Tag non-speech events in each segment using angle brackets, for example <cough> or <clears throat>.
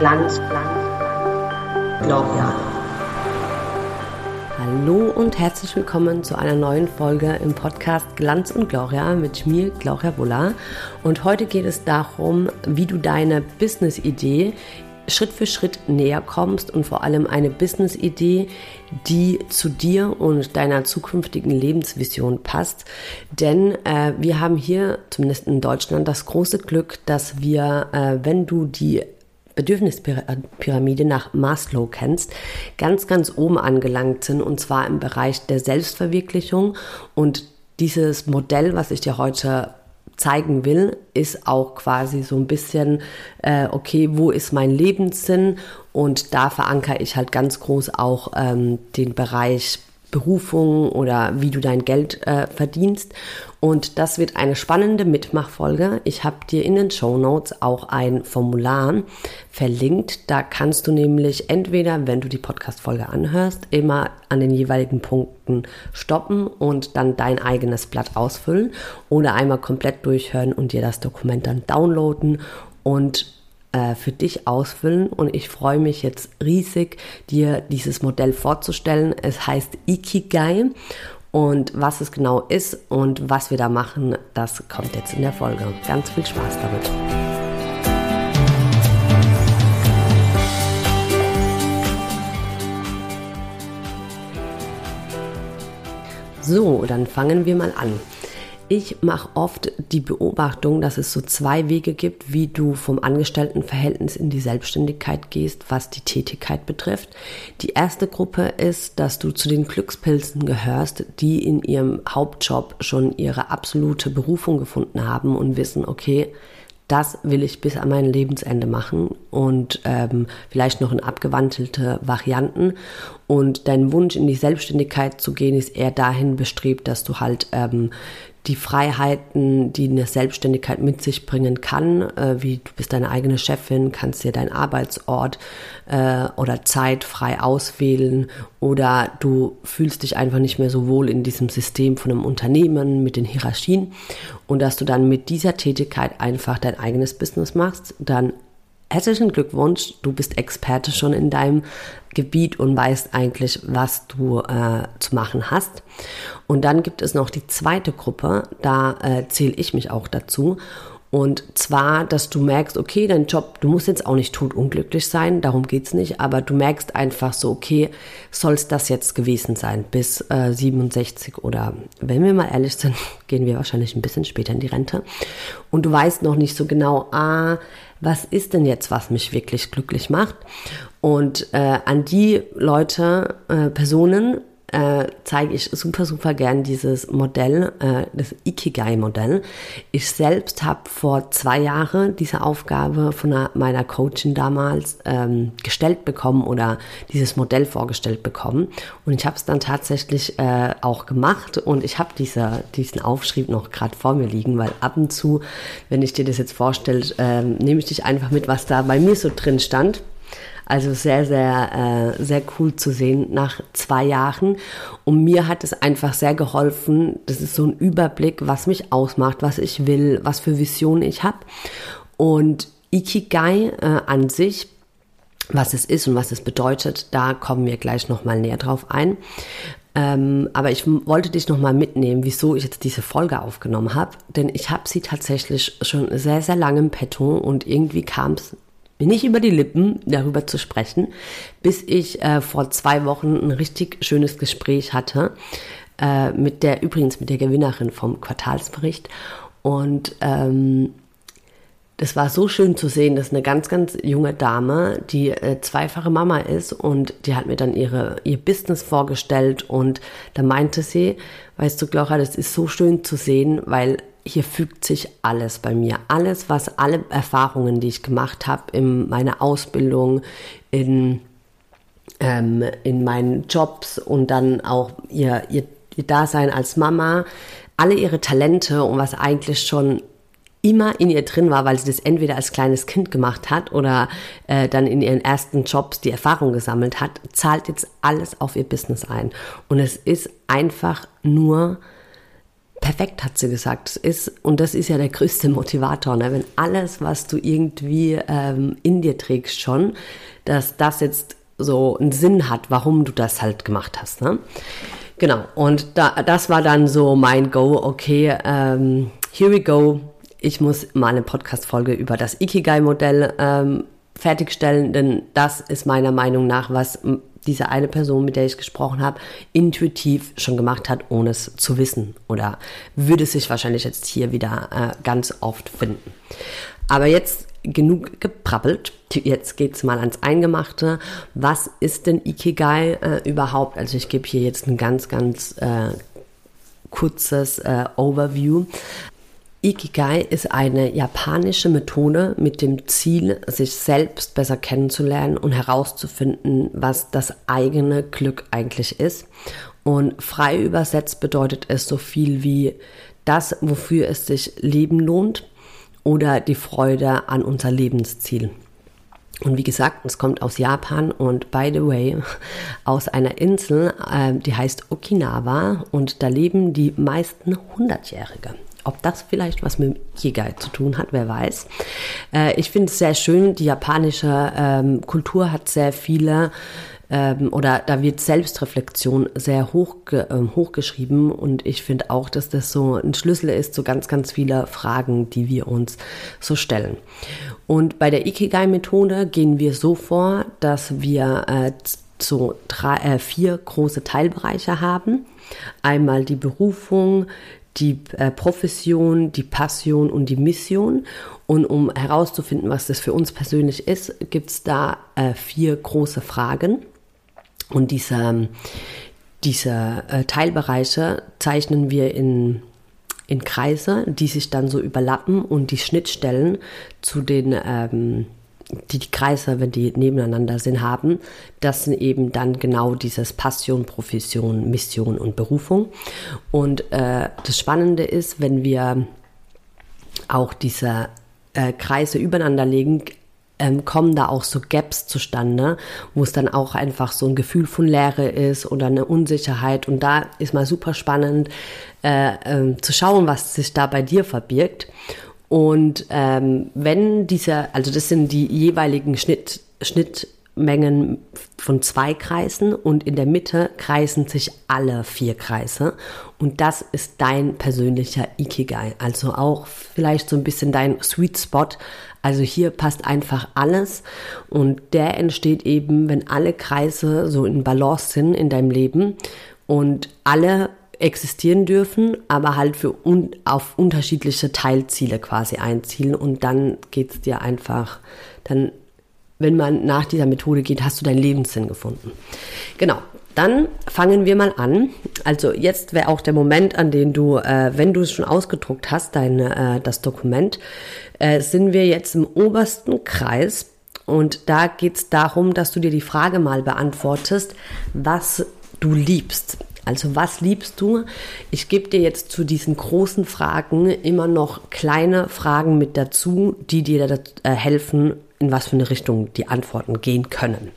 Glanz, Glanz, Gloria. Hallo und herzlich willkommen zu einer neuen Folge im Podcast Glanz und Gloria mit mir, Gloria Bulla. Und heute geht es darum, wie du deine Business-Idee Schritt für Schritt näher kommst und vor allem eine Business-Idee, die zu dir und deiner zukünftigen Lebensvision passt. Denn äh, wir haben hier, zumindest in Deutschland, das große Glück, dass wir, äh, wenn du die Bedürfnispyramide nach Maslow kennst, ganz, ganz oben angelangt sind und zwar im Bereich der Selbstverwirklichung. Und dieses Modell, was ich dir heute zeigen will, ist auch quasi so ein bisschen, äh, okay, wo ist mein Lebenssinn? Und da verankere ich halt ganz groß auch ähm, den Bereich Berufung oder wie du dein Geld äh, verdienst. Und das wird eine spannende Mitmachfolge. Ich habe dir in den Show Notes auch ein Formular verlinkt. Da kannst du nämlich entweder, wenn du die Podcast-Folge anhörst, immer an den jeweiligen Punkten stoppen und dann dein eigenes Blatt ausfüllen oder einmal komplett durchhören und dir das Dokument dann downloaden und äh, für dich ausfüllen und ich freue mich jetzt riesig, dir dieses Modell vorzustellen. Es heißt Ikigai und was es genau ist und was wir da machen, das kommt jetzt in der Folge. Ganz viel Spaß damit. So, dann fangen wir mal an. Ich mache oft die Beobachtung, dass es so zwei Wege gibt, wie du vom Angestelltenverhältnis in die Selbstständigkeit gehst, was die Tätigkeit betrifft. Die erste Gruppe ist, dass du zu den Glückspilzen gehörst, die in ihrem Hauptjob schon ihre absolute Berufung gefunden haben und wissen, okay, das will ich bis an mein Lebensende machen und ähm, vielleicht noch in abgewandelte Varianten. Und dein Wunsch in die Selbstständigkeit zu gehen ist eher dahin bestrebt, dass du halt ähm, die Freiheiten, die eine Selbstständigkeit mit sich bringen kann, äh, wie du bist deine eigene Chefin, kannst dir deinen Arbeitsort äh, oder Zeit frei auswählen oder du fühlst dich einfach nicht mehr so wohl in diesem System von einem Unternehmen mit den Hierarchien. Und dass du dann mit dieser Tätigkeit einfach dein eigenes Business machst, dann herzlichen Glückwunsch, du bist Experte schon in deinem Gebiet und weißt eigentlich, was du äh, zu machen hast. Und dann gibt es noch die zweite Gruppe, da äh, zähle ich mich auch dazu. Und zwar, dass du merkst, okay, dein Job, du musst jetzt auch nicht totunglücklich sein, darum geht's nicht, aber du merkst einfach so, okay, soll es das jetzt gewesen sein, bis äh, 67 oder wenn wir mal ehrlich sind, <laughs> gehen wir wahrscheinlich ein bisschen später in die Rente. Und du weißt noch nicht so genau, ah, was ist denn jetzt, was mich wirklich glücklich macht? Und äh, an die Leute, äh, Personen, äh, zeige ich super, super gern dieses Modell, äh, das Ikigai-Modell. Ich selbst habe vor zwei Jahren diese Aufgabe von einer, meiner Coachin damals ähm, gestellt bekommen oder dieses Modell vorgestellt bekommen. Und ich habe es dann tatsächlich äh, auch gemacht und ich habe diese, diesen Aufschrieb noch gerade vor mir liegen, weil ab und zu, wenn ich dir das jetzt vorstelle, äh, nehme ich dich einfach mit, was da bei mir so drin stand. Also sehr, sehr, äh, sehr cool zu sehen nach zwei Jahren. Und mir hat es einfach sehr geholfen. Das ist so ein Überblick, was mich ausmacht, was ich will, was für Visionen ich habe. Und Ikigai äh, an sich, was es ist und was es bedeutet, da kommen wir gleich nochmal näher drauf ein. Ähm, aber ich wollte dich nochmal mitnehmen, wieso ich jetzt diese Folge aufgenommen habe. Denn ich habe sie tatsächlich schon sehr, sehr lange im Petto und irgendwie kam es mir nicht über die Lippen, darüber zu sprechen, bis ich äh, vor zwei Wochen ein richtig schönes Gespräch hatte äh, mit der, übrigens mit der Gewinnerin vom Quartalsbericht. Und ähm, das war so schön zu sehen, dass eine ganz, ganz junge Dame, die äh, zweifache Mama ist und die hat mir dann ihre, ihr Business vorgestellt und da meinte sie, weißt du, Gloria, das ist so schön zu sehen, weil hier fügt sich alles bei mir. Alles, was alle Erfahrungen, die ich gemacht habe in meiner Ausbildung, in, ähm, in meinen Jobs und dann auch ihr, ihr, ihr Dasein als Mama, alle ihre Talente und was eigentlich schon immer in ihr drin war, weil sie das entweder als kleines Kind gemacht hat oder äh, dann in ihren ersten Jobs die Erfahrung gesammelt hat, zahlt jetzt alles auf ihr Business ein. Und es ist einfach nur perfekt, hat sie gesagt. Es ist, und das ist ja der größte Motivator, ne? wenn alles, was du irgendwie ähm, in dir trägst schon, dass das jetzt so einen Sinn hat, warum du das halt gemacht hast. Ne? Genau, und da, das war dann so mein Go, okay, ähm, here we go. Ich muss mal eine Podcast-Folge über das Ikigai-Modell ähm, fertigstellen, denn das ist meiner Meinung nach, was diese eine Person, mit der ich gesprochen habe, intuitiv schon gemacht hat, ohne es zu wissen. Oder würde sich wahrscheinlich jetzt hier wieder äh, ganz oft finden. Aber jetzt genug geprabbelt. Jetzt geht's mal ans Eingemachte. Was ist denn Ikigai äh, überhaupt? Also ich gebe hier jetzt ein ganz, ganz äh, kurzes äh, Overview. Ikigai ist eine japanische Methode mit dem Ziel, sich selbst besser kennenzulernen und herauszufinden, was das eigene Glück eigentlich ist. Und frei übersetzt bedeutet es so viel wie das, wofür es sich leben lohnt oder die Freude an unser Lebensziel. Und wie gesagt, es kommt aus Japan und by the way, <laughs> aus einer Insel, äh, die heißt Okinawa und da leben die meisten Hundertjährige. Ob das vielleicht was mit Kigai zu tun hat, wer weiß. Äh, ich finde es sehr schön, die japanische ähm, Kultur hat sehr viele ähm, oder da wird Selbstreflexion sehr hoch, ähm, hochgeschrieben und ich finde auch, dass das so ein Schlüssel ist zu ganz, ganz viele Fragen, die wir uns so stellen. Und bei der Ikigai-Methode gehen wir so vor, dass wir äh, so drei, äh, vier große Teilbereiche haben. Einmal die Berufung, die äh, Profession, die Passion und die Mission. Und um herauszufinden, was das für uns persönlich ist, gibt es da äh, vier große Fragen. Und diese, diese äh, Teilbereiche zeichnen wir in, in Kreise, die sich dann so überlappen und die Schnittstellen zu den ähm, die, die Kreise, wenn die nebeneinander sind, haben, das sind eben dann genau dieses Passion, Profession, Mission und Berufung. Und äh, das Spannende ist, wenn wir auch diese äh, Kreise übereinander legen, ähm, kommen da auch so Gaps zustande, wo es dann auch einfach so ein Gefühl von Leere ist oder eine Unsicherheit. Und da ist mal super spannend äh, äh, zu schauen, was sich da bei dir verbirgt. Und ähm, wenn diese, also das sind die jeweiligen Schnitt, Schnittmengen von zwei Kreisen und in der Mitte kreisen sich alle vier Kreise. Und das ist dein persönlicher Ikigai. Also auch vielleicht so ein bisschen dein Sweet Spot. Also hier passt einfach alles und der entsteht eben, wenn alle Kreise so in Balance sind in deinem Leben und alle existieren dürfen, aber halt für un auf unterschiedliche Teilziele quasi einzielen und dann geht es dir einfach, dann, wenn man nach dieser Methode geht, hast du deinen Lebenssinn gefunden. Genau. Dann fangen wir mal an. Also jetzt wäre auch der Moment, an dem du, äh, wenn du es schon ausgedruckt hast, dein, äh, das Dokument, äh, sind wir jetzt im obersten Kreis. Und da geht es darum, dass du dir die Frage mal beantwortest, was du liebst. Also was liebst du? Ich gebe dir jetzt zu diesen großen Fragen immer noch kleine Fragen mit dazu, die dir äh, helfen, in was für eine Richtung die Antworten gehen können.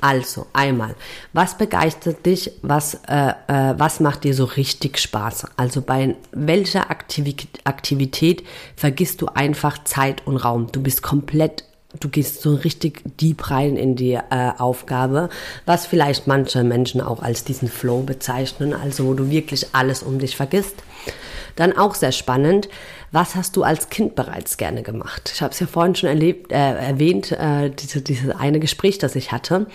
Also einmal, was begeistert dich? Was, äh, äh, was macht dir so richtig Spaß? Also bei welcher Aktivität, Aktivität vergisst du einfach Zeit und Raum? Du bist komplett du gehst so richtig deep rein in die äh, Aufgabe, was vielleicht manche Menschen auch als diesen Flow bezeichnen, also wo du wirklich alles um dich vergisst. Dann auch sehr spannend, was hast du als Kind bereits gerne gemacht? Ich habe es ja vorhin schon erlebt, äh, erwähnt, äh, diese, dieses eine Gespräch, das ich hatte.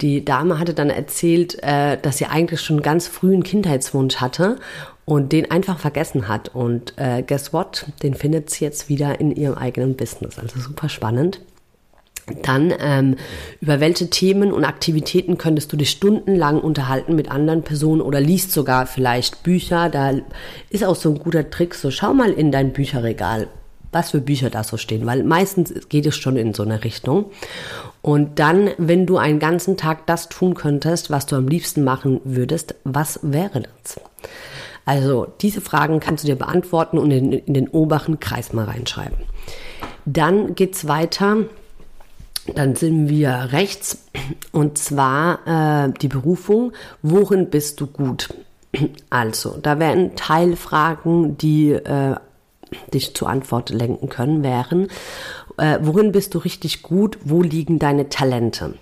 Die Dame hatte dann erzählt, äh, dass sie eigentlich schon ganz frühen Kindheitswunsch hatte und den einfach vergessen hat. Und äh, guess what? Den findet sie jetzt wieder in ihrem eigenen Business. Also super spannend. Dann, ähm, über welche Themen und Aktivitäten könntest du dich stundenlang unterhalten mit anderen Personen oder liest sogar vielleicht Bücher? Da ist auch so ein guter Trick. So, schau mal in dein Bücherregal, was für Bücher da so stehen, weil meistens geht es schon in so eine Richtung. Und dann, wenn du einen ganzen Tag das tun könntest, was du am liebsten machen würdest, was wäre das? Also, diese Fragen kannst du dir beantworten und in, in den oberen Kreis mal reinschreiben. Dann geht's weiter dann sind wir rechts und zwar äh, die Berufung. Worin bist du gut? Also, da wären Teilfragen, die äh, dich zur Antwort lenken können, wären, äh, worin bist du richtig gut, wo liegen deine Talente?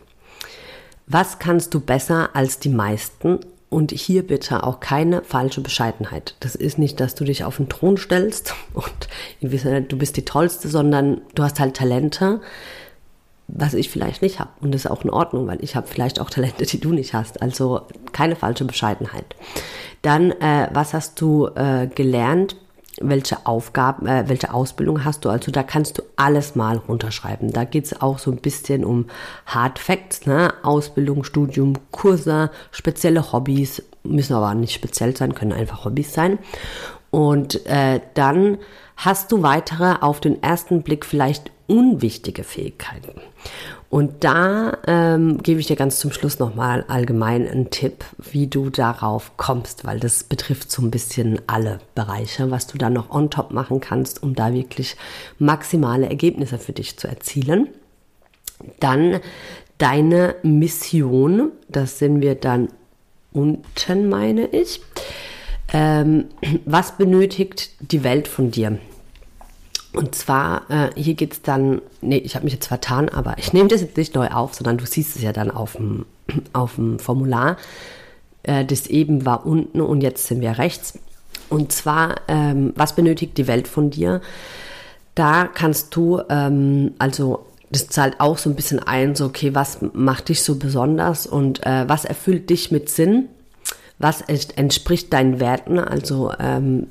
Was kannst du besser als die meisten? Und hier bitte auch keine falsche Bescheidenheit. Das ist nicht, dass du dich auf den Thron stellst und du bist die Tollste, sondern du hast halt Talente, was ich vielleicht nicht habe. Und das ist auch in Ordnung, weil ich habe vielleicht auch Talente, die du nicht hast. Also keine falsche Bescheidenheit. Dann, äh, was hast du äh, gelernt? welche Aufgaben, äh, welche Ausbildung hast du. Also da kannst du alles mal runterschreiben. Da geht's auch so ein bisschen um Hard Facts, ne? Ausbildung, Studium, Kurse, spezielle Hobbys, müssen aber nicht speziell sein, können einfach Hobbys sein. Und äh, dann hast du weitere auf den ersten Blick vielleicht unwichtige Fähigkeiten. Und da ähm, gebe ich dir ganz zum Schluss nochmal allgemein einen Tipp, wie du darauf kommst, weil das betrifft so ein bisschen alle Bereiche, was du da noch on top machen kannst, um da wirklich maximale Ergebnisse für dich zu erzielen. Dann deine Mission, das sind wir dann unten, meine ich. Ähm, was benötigt die Welt von dir? Und zwar, äh, hier geht es dann, nee, ich habe mich jetzt vertan, aber ich nehme das jetzt nicht neu auf, sondern du siehst es ja dann auf dem, <clears throat> auf dem Formular. Äh, das eben war unten und jetzt sind wir rechts. Und zwar, ähm, was benötigt die Welt von dir? Da kannst du, ähm, also das zahlt auch so ein bisschen ein, so, okay, was macht dich so besonders und äh, was erfüllt dich mit Sinn? Was entspricht deinen Werten? Also ähm,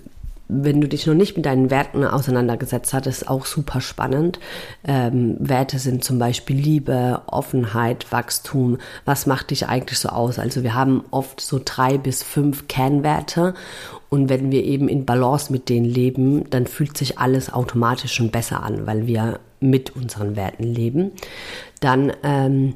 wenn du dich noch nicht mit deinen Werten auseinandergesetzt hast, ist auch super spannend. Ähm, Werte sind zum Beispiel Liebe, Offenheit, Wachstum. Was macht dich eigentlich so aus? Also wir haben oft so drei bis fünf Kernwerte und wenn wir eben in Balance mit denen leben, dann fühlt sich alles automatisch schon besser an, weil wir mit unseren Werten leben. Dann ähm,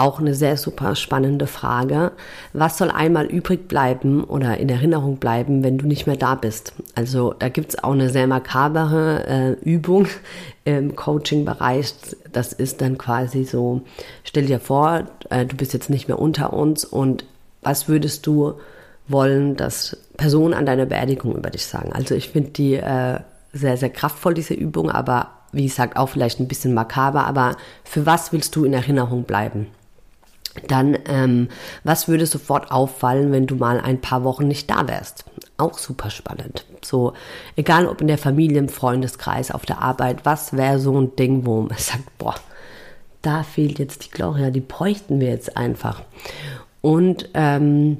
auch eine sehr super spannende Frage. Was soll einmal übrig bleiben oder in Erinnerung bleiben, wenn du nicht mehr da bist? Also da gibt es auch eine sehr makabere äh, Übung <laughs> im Coaching-Bereich. Das ist dann quasi so, stell dir vor, äh, du bist jetzt nicht mehr unter uns und was würdest du wollen, dass Personen an deiner Beerdigung über dich sagen? Also ich finde die äh, sehr, sehr kraftvoll, diese Übung, aber wie gesagt, auch vielleicht ein bisschen makaber, aber für was willst du in Erinnerung bleiben? Dann, ähm, was würde sofort auffallen, wenn du mal ein paar Wochen nicht da wärst? Auch super spannend. So, egal ob in der Familie, im Freundeskreis, auf der Arbeit, was wäre so ein Ding, wo man <laughs> sagt, boah, da fehlt jetzt die Gloria, die bräuchten wir jetzt einfach. Und ähm,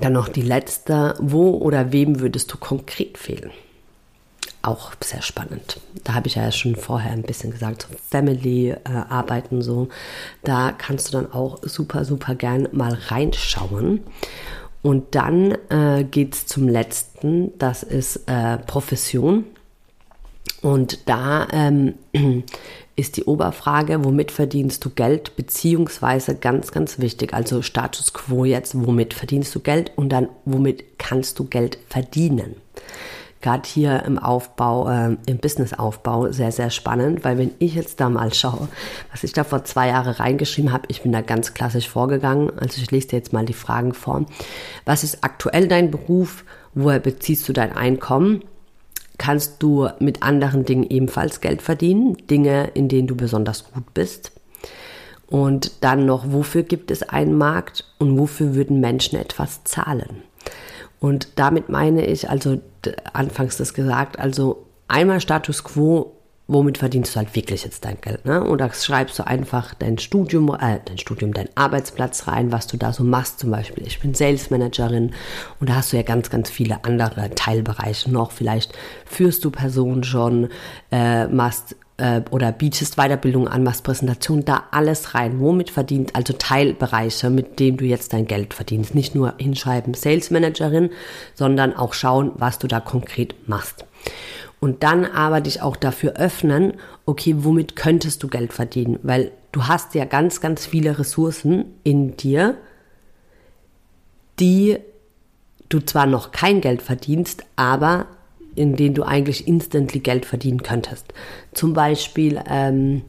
dann noch die letzte, wo oder wem würdest du konkret fehlen? Auch sehr spannend. Da habe ich ja schon vorher ein bisschen gesagt, Family-Arbeiten äh, so. Da kannst du dann auch super, super gern mal reinschauen. Und dann äh, geht es zum letzten, das ist äh, Profession. Und da ähm, <clears throat> ist die Oberfrage, womit verdienst du Geld, beziehungsweise ganz, ganz wichtig, also Status quo jetzt, womit verdienst du Geld und dann, womit kannst du Geld verdienen gerade hier im Aufbau, äh, im Businessaufbau sehr, sehr spannend, weil wenn ich jetzt da mal schaue, was ich da vor zwei Jahren reingeschrieben habe, ich bin da ganz klassisch vorgegangen. Also ich lese dir jetzt mal die Fragen vor. Was ist aktuell dein Beruf? Woher beziehst du dein Einkommen? Kannst du mit anderen Dingen ebenfalls Geld verdienen? Dinge, in denen du besonders gut bist? Und dann noch, wofür gibt es einen Markt und wofür würden Menschen etwas zahlen? Und damit meine ich, also anfangs das gesagt, also einmal Status quo, womit verdienst du halt wirklich jetzt dein Geld, ne? Oder schreibst du einfach dein Studium, äh, dein Studium, dein Arbeitsplatz rein, was du da so machst, zum Beispiel. Ich bin Sales Managerin und da hast du ja ganz, ganz viele andere Teilbereiche noch. Vielleicht führst du Personen schon, äh, machst äh, oder bietest Weiterbildung an, machst Präsentation, da alles rein. Womit verdient, also Teilbereiche, mit denen du jetzt dein Geld verdienst. Nicht nur hinschreiben Sales Managerin, sondern auch schauen, was du da konkret machst. Und dann aber dich auch dafür öffnen, okay, womit könntest du Geld verdienen? Weil du hast ja ganz, ganz viele Ressourcen in dir, die du zwar noch kein Geld verdienst, aber in denen du eigentlich instantly Geld verdienen könntest. Zum Beispiel, ähm,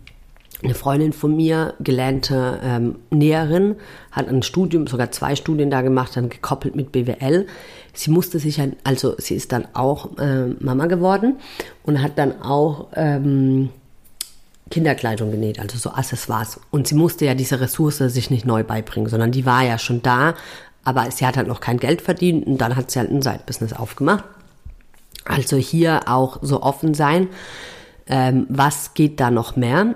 eine Freundin von mir, gelernte ähm, Näherin, hat ein Studium, sogar zwei Studien da gemacht, dann gekoppelt mit BWL. Sie musste sich, also sie ist dann auch äh, Mama geworden und hat dann auch ähm, Kinderkleidung genäht, also so Accessoires. Und sie musste ja diese Ressource sich nicht neu beibringen, sondern die war ja schon da, aber sie hat halt noch kein Geld verdient und dann hat sie halt ein Side-Business aufgemacht. Also hier auch so offen sein. Ähm, was geht da noch mehr?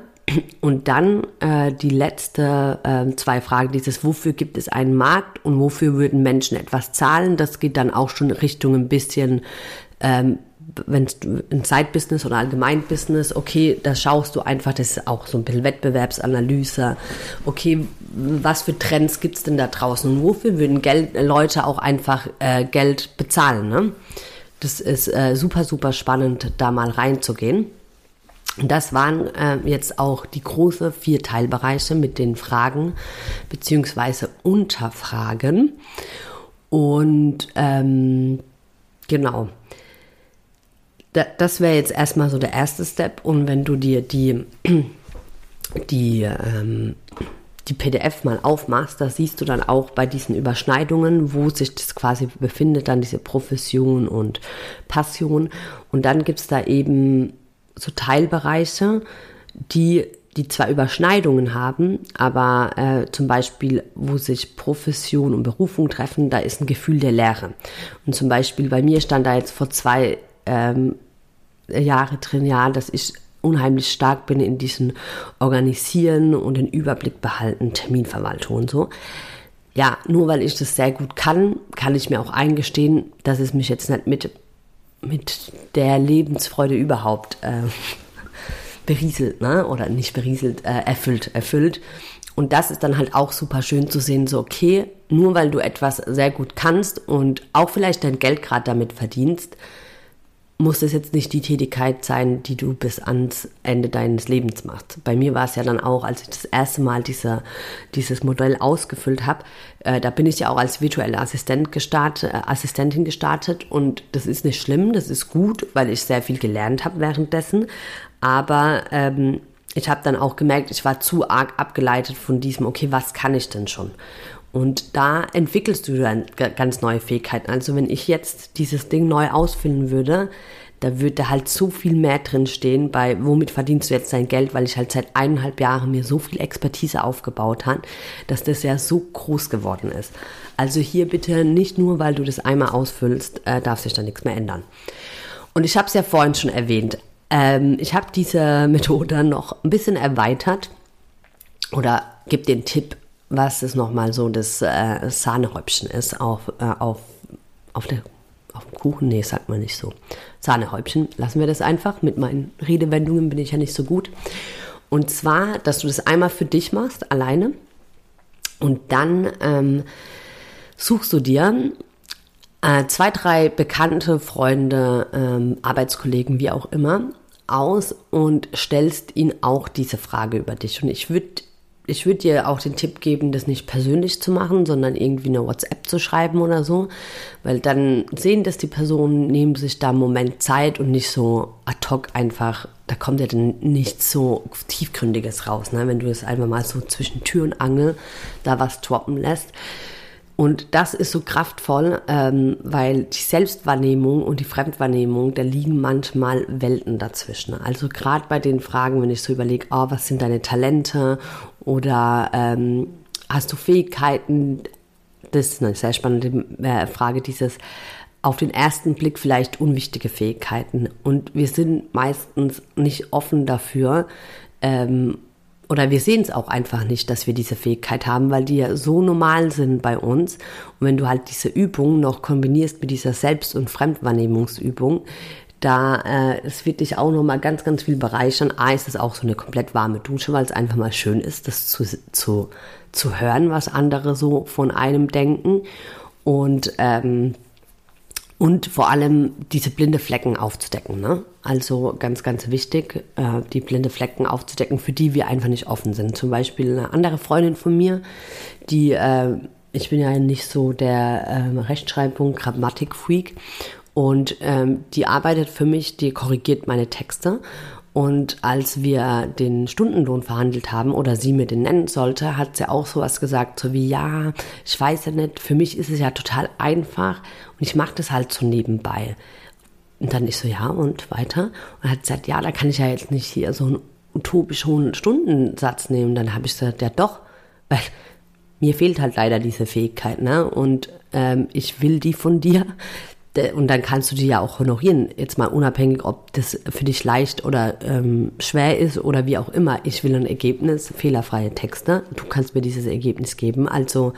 Und dann äh, die letzte äh, zwei Fragen, dieses wofür gibt es einen Markt und wofür würden Menschen etwas zahlen, das geht dann auch schon Richtung ein bisschen, ähm, wenn ein Side-Business oder Allgemein-Business, okay, da schaust du einfach, das ist auch so ein bisschen Wettbewerbsanalyse, okay, was für Trends gibt es denn da draußen und wofür würden Geld, Leute auch einfach äh, Geld bezahlen, ne? Das ist äh, super, super spannend, da mal reinzugehen. Das waren äh, jetzt auch die großen vier Teilbereiche mit den Fragen beziehungsweise Unterfragen. Und ähm, genau, da, das wäre jetzt erstmal so der erste Step. Und wenn du dir die, <clears throat> die, ähm, die PDF mal aufmachst, da siehst du dann auch bei diesen Überschneidungen, wo sich das quasi befindet, dann diese Profession und Passion. Und dann gibt es da eben so Teilbereiche, die, die zwar Überschneidungen haben, aber äh, zum Beispiel, wo sich Profession und Berufung treffen, da ist ein Gefühl der Lehre. Und zum Beispiel bei mir stand da jetzt vor zwei ähm, Jahre drin, ja, dass ich unheimlich stark bin in diesen Organisieren und den Überblick behalten, Terminverwaltung und so. Ja, nur weil ich das sehr gut kann, kann ich mir auch eingestehen, dass es mich jetzt nicht mit mit der Lebensfreude überhaupt äh, berieselt, ne? oder nicht berieselt, äh, erfüllt, erfüllt. Und das ist dann halt auch super schön zu sehen, so okay, nur weil du etwas sehr gut kannst und auch vielleicht dein Geld gerade damit verdienst, muss es jetzt nicht die Tätigkeit sein, die du bis ans Ende deines Lebens machst. Bei mir war es ja dann auch, als ich das erste Mal diese, dieses Modell ausgefüllt habe, äh, da bin ich ja auch als virtuelle Assistent gestartet, äh, Assistentin gestartet und das ist nicht schlimm, das ist gut, weil ich sehr viel gelernt habe währenddessen. Aber ähm, ich habe dann auch gemerkt, ich war zu arg abgeleitet von diesem, okay, was kann ich denn schon? Und da entwickelst du dann ganz neue Fähigkeiten. Also wenn ich jetzt dieses Ding neu ausfüllen würde, da würde halt so viel mehr drin stehen, bei womit verdienst du jetzt dein Geld, weil ich halt seit eineinhalb Jahren mir so viel Expertise aufgebaut habe, dass das ja so groß geworden ist. Also hier bitte nicht nur, weil du das einmal ausfüllst, äh, darf sich da nichts mehr ändern. Und ich habe es ja vorhin schon erwähnt. Ähm, ich habe diese <laughs> Methode noch ein bisschen erweitert oder gebe den Tipp, was es nochmal so das äh, Sahnehäubchen ist auf, äh, auf, auf, der, auf dem Kuchen. Nee, sagt man nicht so. Sahnehäubchen, lassen wir das einfach. Mit meinen Redewendungen bin ich ja nicht so gut. Und zwar, dass du das einmal für dich machst, alleine. Und dann ähm, suchst du dir äh, zwei, drei bekannte Freunde, ähm, Arbeitskollegen, wie auch immer, aus und stellst ihnen auch diese Frage über dich. Und ich würde ich würde dir auch den Tipp geben, das nicht persönlich zu machen, sondern irgendwie eine WhatsApp zu schreiben oder so, weil dann sehen das die Personen, nehmen sich da einen Moment Zeit und nicht so ad hoc einfach, da kommt ja dann nichts so tiefgründiges raus, ne? wenn du es einfach mal so zwischen Tür und Angel da was droppen lässt. Und das ist so kraftvoll, ähm, weil die Selbstwahrnehmung und die Fremdwahrnehmung, da liegen manchmal Welten dazwischen. Also gerade bei den Fragen, wenn ich so überlege, oh, was sind deine Talente oder ähm, hast du Fähigkeiten? Das ist eine sehr spannende äh, Frage, dieses auf den ersten Blick vielleicht unwichtige Fähigkeiten. Und wir sind meistens nicht offen dafür, ähm, oder wir sehen es auch einfach nicht, dass wir diese Fähigkeit haben, weil die ja so normal sind bei uns. Und wenn du halt diese Übung noch kombinierst mit dieser Selbst- und Fremdwahrnehmungsübung, da äh, es wird dich auch noch mal ganz, ganz viel bereichern. A ist es auch so eine komplett warme Dusche, weil es einfach mal schön ist, das zu, zu, zu hören, was andere so von einem denken. Und ähm, und vor allem diese blinde Flecken aufzudecken. Ne? Also ganz, ganz wichtig, äh, die blinde Flecken aufzudecken, für die wir einfach nicht offen sind. Zum Beispiel eine andere Freundin von mir, die, äh, ich bin ja nicht so der äh, Rechtschreibung, Grammatik-Freak und ähm, die arbeitet für mich, die korrigiert meine Texte Und als wir den Stundenlohn verhandelt haben oder sie mir den nennen sollte, hat sie auch sowas gesagt, so wie, ja, ich weiß ja nicht, für mich ist es ja total einfach und ich mache das halt so nebenbei. Und dann ich so, ja, und weiter? Und hat gesagt, ja, da kann ich ja jetzt nicht hier so einen utopisch hohen Stundensatz nehmen. Dann habe ich gesagt, ja doch, <laughs> weil mir fehlt halt leider diese Fähigkeit, ne? Und ähm, ich will die von dir und dann kannst du die ja auch honorieren, jetzt mal unabhängig, ob das für dich leicht oder ähm, schwer ist oder wie auch immer. Ich will ein Ergebnis, fehlerfreie Texte. Du kannst mir dieses Ergebnis geben. Also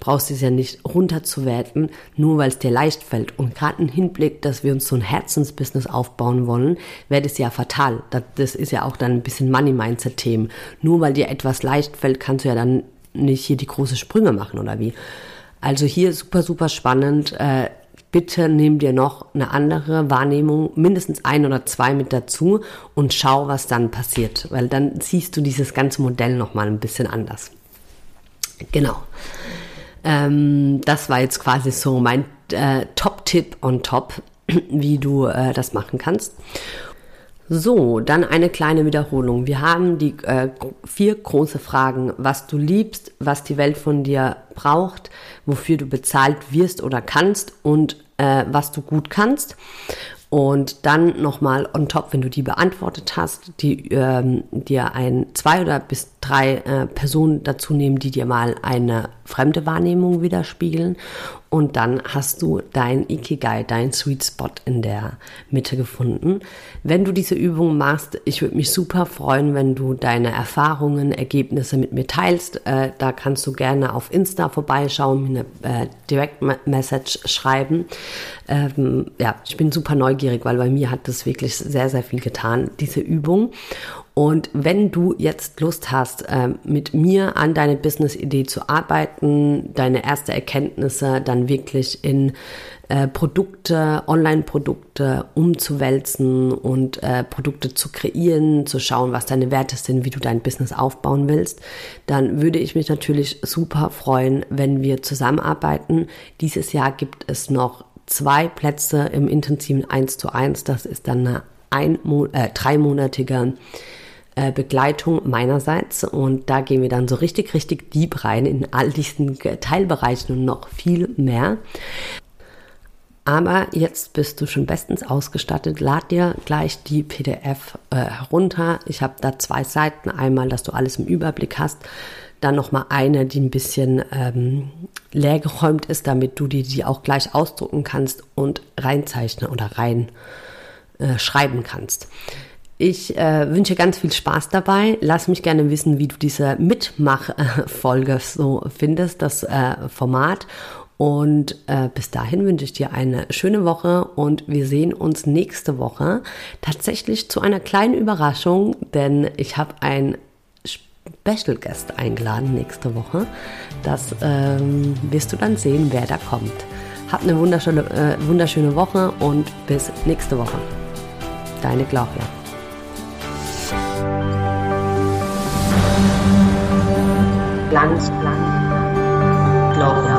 brauchst du es ja nicht runterzuwerten, nur weil es dir leicht fällt. Und gerade im Hinblick, dass wir uns so ein Herzensbusiness aufbauen wollen, wäre das ja fatal. Das ist ja auch dann ein bisschen Money-Mindset-Themen. Nur weil dir etwas leicht fällt, kannst du ja dann nicht hier die große Sprünge machen oder wie. Also hier super, super spannend. Äh, bitte nimm dir noch eine andere Wahrnehmung, mindestens ein oder zwei mit dazu und schau, was dann passiert, weil dann siehst du dieses ganze Modell nochmal ein bisschen anders. Genau. Ähm, das war jetzt quasi so mein äh, Top-Tipp on top, <clears throat> wie du äh, das machen kannst. So, dann eine kleine Wiederholung. Wir haben die äh, vier große Fragen, was du liebst, was die Welt von dir braucht, wofür du bezahlt wirst oder kannst und äh, was du gut kannst. Und dann nochmal on top, wenn du die beantwortet hast, die ähm, dir ein zwei oder bis drei äh, Personen dazu nehmen, die dir mal eine fremde Wahrnehmung widerspiegeln. Und dann hast du dein Ikigai, dein Sweet Spot in der Mitte gefunden. Wenn du diese Übung machst, ich würde mich super freuen, wenn du deine Erfahrungen, Ergebnisse mit mir teilst. Äh, da kannst du gerne auf Insta vorbeischauen, mir eine äh, Direct Message schreiben. Ähm, ja, ich bin super neugierig, weil bei mir hat das wirklich sehr, sehr viel getan, diese Übung. Und wenn du jetzt Lust hast, ähm, mit mir an deine Business-Idee zu arbeiten, deine erste Erkenntnisse dann wirklich in äh, Produkte, Online-Produkte umzuwälzen und äh, Produkte zu kreieren, zu schauen, was deine Werte sind, wie du dein Business aufbauen willst, dann würde ich mich natürlich super freuen, wenn wir zusammenarbeiten. Dieses Jahr gibt es noch zwei Plätze im intensiven 1 zu 1. Das ist dann eine ein, äh, dreimonatige äh, Begleitung meinerseits und da gehen wir dann so richtig, richtig deep rein in all diesen Teilbereichen und noch viel mehr. Aber jetzt bist du schon bestens ausgestattet. Lad dir gleich die PDF äh, herunter. Ich habe da zwei Seiten. Einmal, dass du alles im Überblick hast. Dann nochmal eine, die ein bisschen ähm, leergeräumt ist, damit du die, die auch gleich ausdrucken kannst und reinzeichnen oder rein äh, schreiben kannst. Ich äh, wünsche ganz viel Spaß dabei. Lass mich gerne wissen, wie du diese Mitmach-Folge so findest, das äh, Format. Und äh, bis dahin wünsche ich dir eine schöne Woche und wir sehen uns nächste Woche tatsächlich zu einer kleinen Überraschung, denn ich habe ein Special Guest eingeladen nächste Woche. Das ähm, wirst du dann sehen, wer da kommt. Hab eine wunderschöne, äh, wunderschöne Woche und bis nächste Woche. Deine Claudia. Land, Land, Glaube.